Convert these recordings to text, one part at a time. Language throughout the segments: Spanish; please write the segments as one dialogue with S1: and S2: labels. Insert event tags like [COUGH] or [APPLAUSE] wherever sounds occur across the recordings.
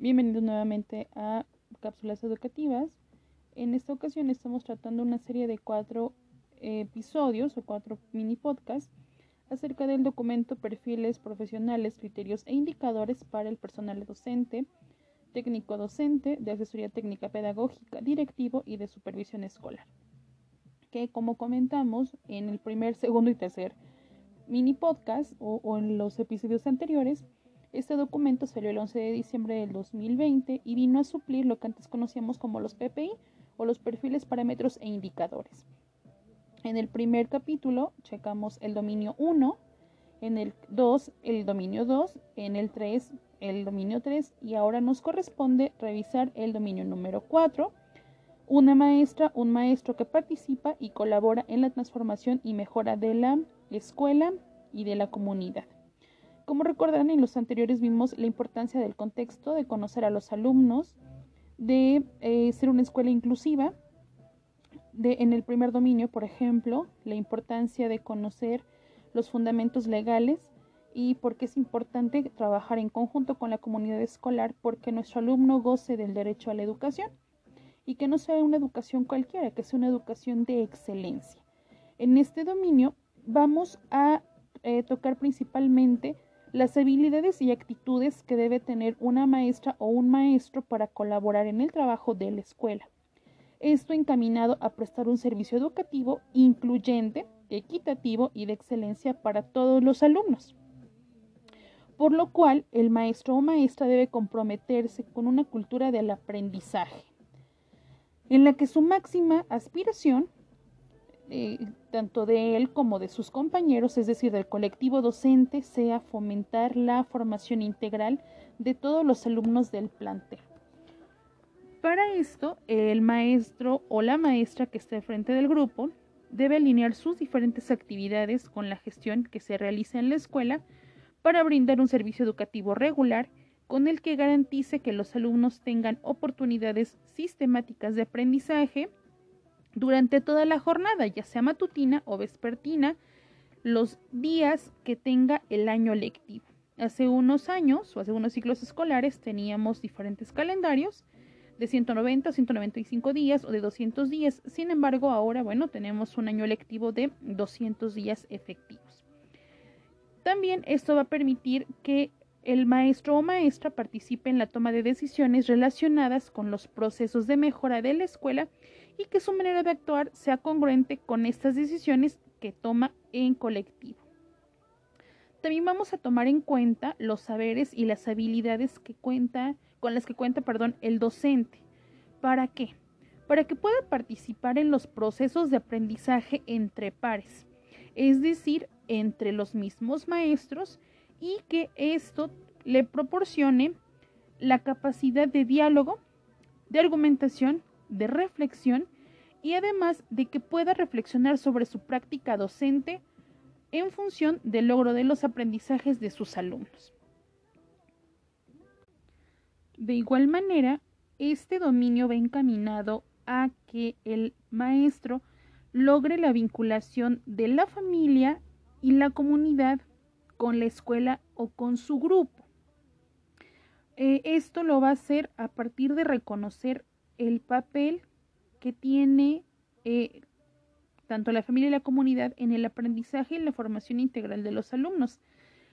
S1: Bienvenidos nuevamente a Cápsulas Educativas. En esta ocasión estamos tratando una serie de cuatro episodios o cuatro mini podcasts acerca del documento Perfiles Profesionales, Criterios e Indicadores para el Personal Docente, Técnico Docente, de Asesoría Técnica Pedagógica, Directivo y de Supervisión Escolar. Que como comentamos en el primer, segundo y tercer mini podcast o, en los episodios anteriores, este documento salió el 11 de diciembre del 2020 y vino a suplir lo que antes conocíamos como los PPI o los perfiles, parámetros e indicadores. En el primer capítulo checamos el dominio 1, en el 2 el dominio 2, en el 3 el dominio 3 y ahora nos corresponde revisar el dominio número 4, una maestra, un maestro que participa y colabora en la transformación y mejora de la escuela y de la comunidad. Como recordarán, en los anteriores vimos la importancia del contexto, de conocer a los alumnos, de eh, ser una escuela inclusiva. De, en el primer dominio, por ejemplo, la importancia de conocer los fundamentos legales y por qué es importante trabajar en conjunto con la comunidad escolar porque nuestro alumno goce del derecho a la educación y que no sea una educación cualquiera, que sea una educación de excelencia. En este dominio vamos a eh, tocar principalmente las habilidades y actitudes que debe tener una maestra o un maestro para colaborar en el trabajo de la escuela. Esto encaminado a prestar un servicio educativo incluyente, equitativo y de excelencia para todos los alumnos. Por lo cual, el maestro o maestra debe comprometerse con una cultura del aprendizaje, en la que su máxima aspiración eh, tanto de él como de sus compañeros, es decir, del colectivo docente, sea fomentar la formación integral de todos los alumnos del plantel. Para esto, el maestro o la maestra que esté frente del grupo debe alinear sus diferentes actividades con la gestión que se realiza en la escuela para brindar un servicio educativo regular con el que garantice que los alumnos tengan oportunidades sistemáticas de aprendizaje, durante toda la jornada, ya sea matutina o vespertina, los días que tenga el año lectivo. Hace unos años o hace unos ciclos escolares teníamos diferentes calendarios de 190, 195 días o de 200 días. Sin embargo, ahora, bueno, tenemos un año lectivo de 200 días efectivos. También esto va a permitir que el maestro o maestra participe en la toma de decisiones relacionadas con los procesos de mejora de la escuela y que su manera de actuar sea congruente con estas decisiones que toma en colectivo. También vamos a tomar en cuenta los saberes y las habilidades que cuenta, con las que cuenta perdón, el docente. ¿Para qué? Para que pueda participar en los procesos de aprendizaje entre pares, es decir, entre los mismos maestros y que esto le proporcione la capacidad de diálogo, de argumentación de reflexión y además de que pueda reflexionar sobre su práctica docente en función del logro de los aprendizajes de sus alumnos. De igual manera, este dominio va encaminado a que el maestro logre la vinculación de la familia y la comunidad con la escuela o con su grupo. Eh, esto lo va a hacer a partir de reconocer el papel que tiene eh, tanto la familia y la comunidad en el aprendizaje y la formación integral de los alumnos,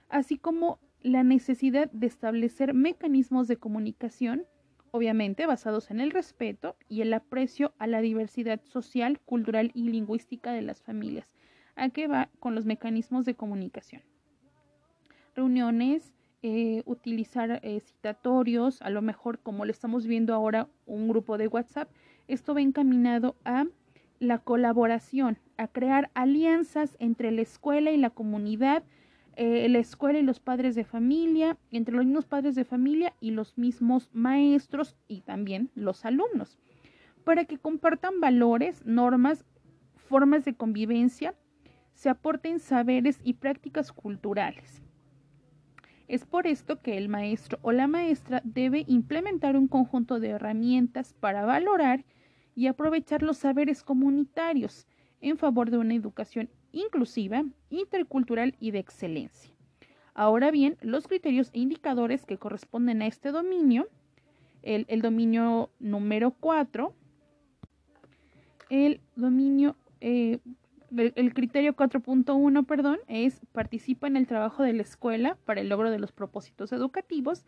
S1: así como la necesidad de establecer mecanismos de comunicación, obviamente basados en el respeto y el aprecio a la diversidad social, cultural y lingüística de las familias. ¿A qué va con los mecanismos de comunicación? Reuniones, eh, utilizar eh, citatorios, a lo mejor como lo estamos viendo ahora, un grupo de WhatsApp. Esto va encaminado a la colaboración, a crear alianzas entre la escuela y la comunidad, eh, la escuela y los padres de familia, entre los mismos padres de familia y los mismos maestros y también los alumnos, para que compartan valores, normas, formas de convivencia, se aporten saberes y prácticas culturales. Es por esto que el maestro o la maestra debe implementar un conjunto de herramientas para valorar y aprovechar los saberes comunitarios en favor de una educación inclusiva, intercultural y de excelencia. Ahora bien, los criterios e indicadores que corresponden a este dominio el, dominio número 4, el dominio, eh, el, criterio 4.1, perdón, es participa en el trabajo de la escuela para el logro de los propósitos educativos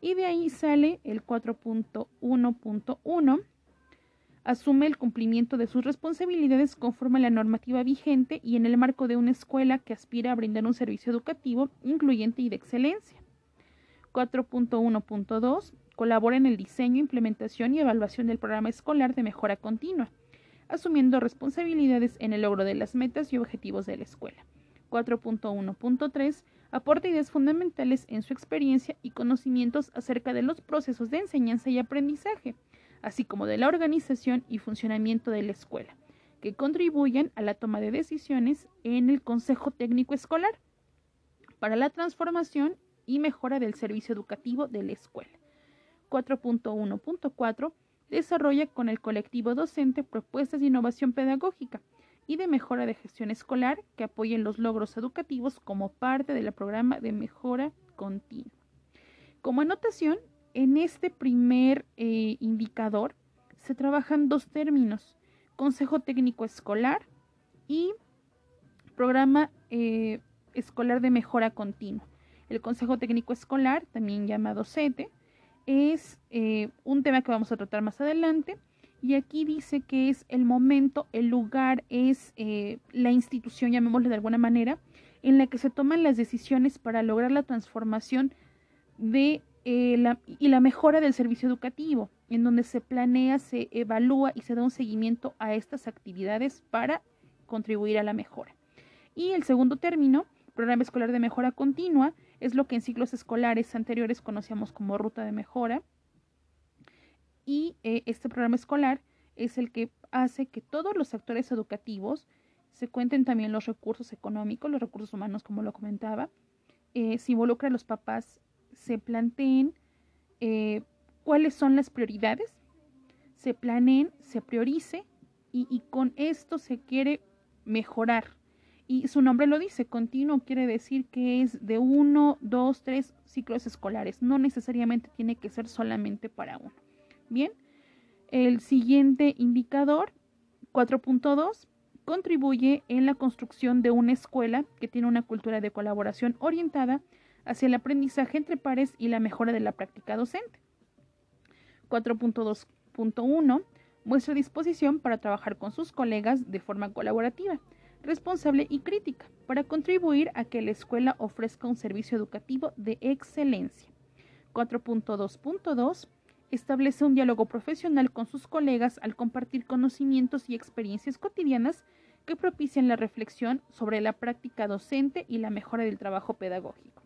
S1: y de ahí sale el 4.1.1 asume el cumplimiento de sus responsabilidades conforme a la normativa vigente y en el marco de una escuela que aspira a brindar un servicio educativo incluyente y de excelencia. 4.1.2 colabora en el diseño, implementación y evaluación del programa escolar de mejora continua, asumiendo responsabilidades en el logro de las metas y objetivos de la escuela. 4.1.3 aporta ideas fundamentales en su experiencia y conocimientos acerca de los procesos de enseñanza y aprendizaje, así como de la organización y funcionamiento de la escuela, que contribuyen a la toma de decisiones en el Consejo Técnico Escolar para la transformación y mejora del servicio educativo de la escuela. 4.1.4 desarrolla con el colectivo docente propuestas de innovación pedagógica y de mejora de gestión escolar que apoyen los logros educativos como parte del programa de mejora continua. Como anotación, en este primer eh, indicador se trabajan dos términos, Consejo Técnico Escolar y Programa eh, Escolar de Mejora Continua. El Consejo Técnico Escolar, también llamado CETE, es eh, un tema que vamos a tratar más adelante. Y aquí dice que es el momento, el lugar, es eh, la institución, llamémosle de alguna manera, en la que se toman las decisiones para lograr la transformación de, eh, la, y la mejora del servicio educativo, en donde se planea, se evalúa y se da un seguimiento a estas actividades para contribuir a la mejora. Y el segundo término, programa escolar de mejora continua, es lo que en ciclos escolares anteriores conocíamos como ruta de mejora. Y eh, este programa escolar es el que hace que todos los actores educativos se cuenten también los recursos económicos, los recursos humanos, como lo comentaba, eh, se involucra a los papás, se planteen eh, cuáles son las prioridades, se planeen, se priorice y, y con esto se quiere mejorar y su nombre lo dice, continuo quiere decir que es de uno, dos, tres ciclos escolares. No necesariamente tiene que ser solamente para uno. Bien, el siguiente indicador, 4.2, contribuye en la construcción de una escuela que tiene una cultura de colaboración orientada hacia el aprendizaje entre pares y la mejora de la práctica docente. 4.2.1 muestra disposición para trabajar con sus colegas de forma colaborativa responsable y crítica para contribuir a que la escuela ofrezca un servicio educativo de excelencia. 4.2.2 establece un diálogo profesional con sus colegas al compartir conocimientos y experiencias cotidianas que propician la reflexión sobre la práctica docente y la mejora del trabajo pedagógico.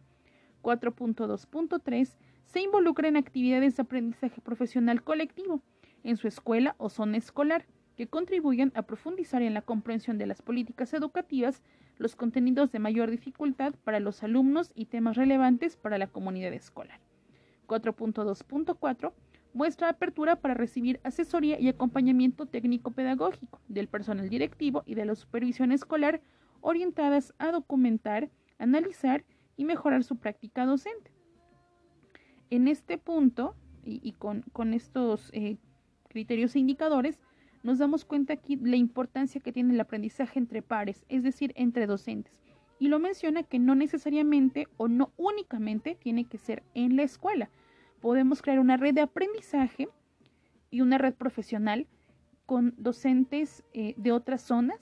S1: 4.2.3 se involucra en actividades de aprendizaje profesional colectivo en su escuela o zona escolar que contribuyen a profundizar en la comprensión de las políticas educativas, los contenidos de mayor dificultad para los alumnos y temas relevantes para la comunidad escolar. 4.2.4 muestra apertura para recibir asesoría y acompañamiento técnico-pedagógico del personal directivo y de la supervisión escolar orientadas a documentar, analizar y mejorar su práctica docente. En este punto, y, con, estos eh, criterios e indicadores, nos damos cuenta aquí la importancia que tiene el aprendizaje entre pares, es decir, entre docentes. Y lo menciona que no necesariamente o no únicamente tiene que ser en la escuela. Podemos crear una red de aprendizaje y una red profesional con docentes eh, de otras zonas,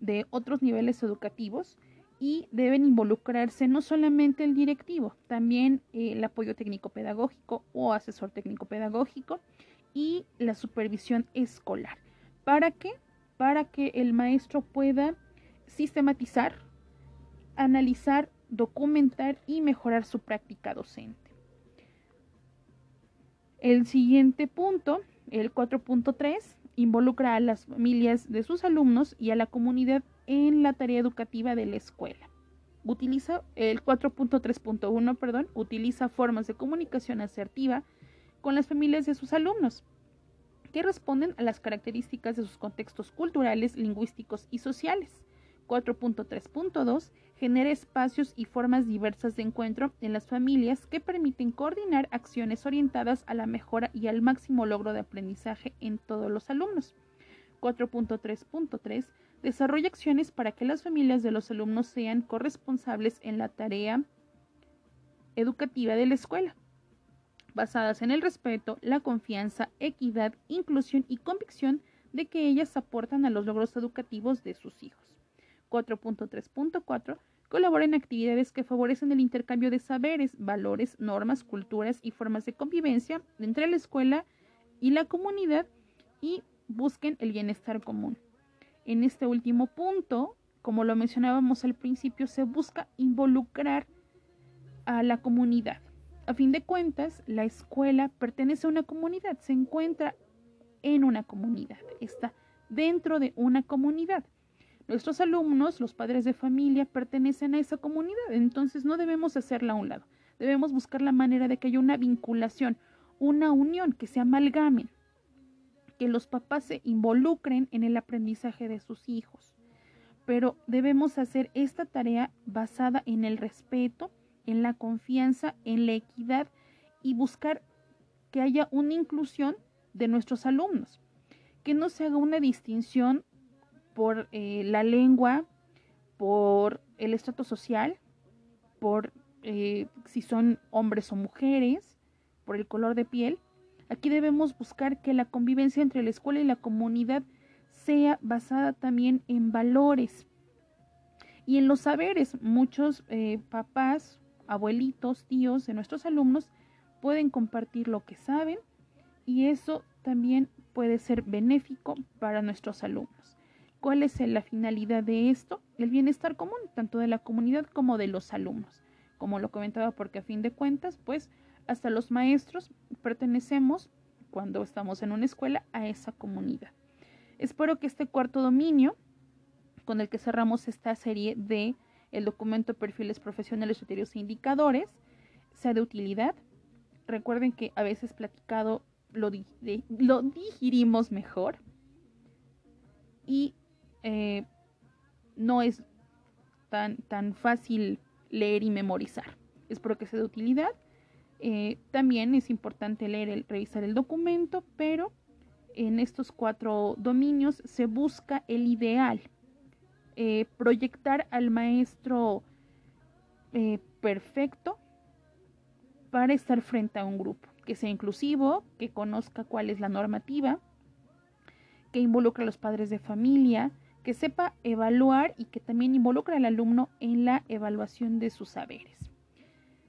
S1: de otros niveles educativos y deben involucrarse no solamente el directivo, también eh, el apoyo técnico pedagógico o asesor técnico pedagógico y la supervisión escolar. ¿Para qué? Para que el maestro pueda sistematizar, analizar, documentar y mejorar su práctica docente. El siguiente punto, el 4.3, involucra a las familias de sus alumnos y a la comunidad en la tarea educativa de la escuela. Utiliza el 4.3.1, perdón, utiliza formas de comunicación asertiva, con las familias de sus alumnos, que responden a las características de sus contextos culturales, lingüísticos y sociales. 4.3.2 genera espacios y formas diversas de encuentro en las familias que permiten coordinar acciones orientadas a la mejora y al máximo logro de aprendizaje en todos los alumnos. 4.3.3 desarrolla acciones para que las familias de los alumnos sean corresponsables en la tarea educativa de la escuela, basadas en el respeto, la confianza, equidad, inclusión y convicción de que ellas aportan a los logros educativos de sus hijos. 4.3.4 colabora en actividades que favorecen el intercambio de saberes, valores, normas, culturas y formas de convivencia entre la escuela y la comunidad y busquen el bienestar común. En este último punto, como lo mencionábamos al principio, se busca involucrar a la comunidad. A fin de cuentas, la escuela pertenece a una comunidad, se encuentra en una comunidad, está dentro de una comunidad. Nuestros alumnos, los padres de familia, pertenecen a esa comunidad, entonces no debemos hacerla a un lado. Debemos buscar la manera de que haya una vinculación, una unión, que se amalgamen, que los papás se involucren en el aprendizaje de sus hijos. Pero debemos hacer esta tarea basada en el respeto, en la confianza, en la equidad y buscar que haya una inclusión de nuestros alumnos, que no se haga una distinción por eh, la lengua, por el estrato social, por eh, si son hombres o mujeres, por el color de piel. Aquí debemos buscar que la convivencia entre la escuela y la comunidad sea basada también en valores y en los saberes. Muchos eh, papás, abuelitos, tíos de nuestros alumnos pueden compartir lo que saben y eso también puede ser benéfico para nuestros alumnos. ¿Cuál es la finalidad de esto? El bienestar común, tanto de la comunidad como de los alumnos. Como lo comentaba, porque a fin de cuentas, pues hasta los maestros pertenecemos, cuando estamos en una escuela, a esa comunidad. Espero que este cuarto dominio, con el que cerramos esta serie de el documento Perfiles Profesionales, Criterios e Indicadores, sea de utilidad. Recuerden que a veces platicado lo, lo digirimos mejor y eh, no es tan, tan fácil leer y memorizar. Espero que sea de utilidad. Eh, también es importante leer, el, revisar el documento, pero en estos cuatro dominios se busca el ideal, eh, proyectar al maestro perfecto para estar frente a un grupo, que sea inclusivo, que conozca cuál es la normativa, que involucre a los padres de familia, que sepa evaluar y que también involucre al alumno en la evaluación de sus saberes.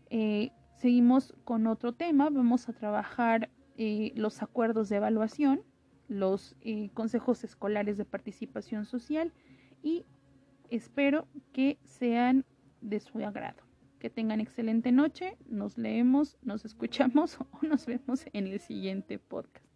S1: Eh, seguimos con otro tema, vamos a trabajar eh, los acuerdos de evaluación, los eh, consejos escolares de participación social y espero que sean de su agrado. Que tengan excelente noche, nos leemos, nos escuchamos [LAUGHS] o nos vemos en el siguiente podcast.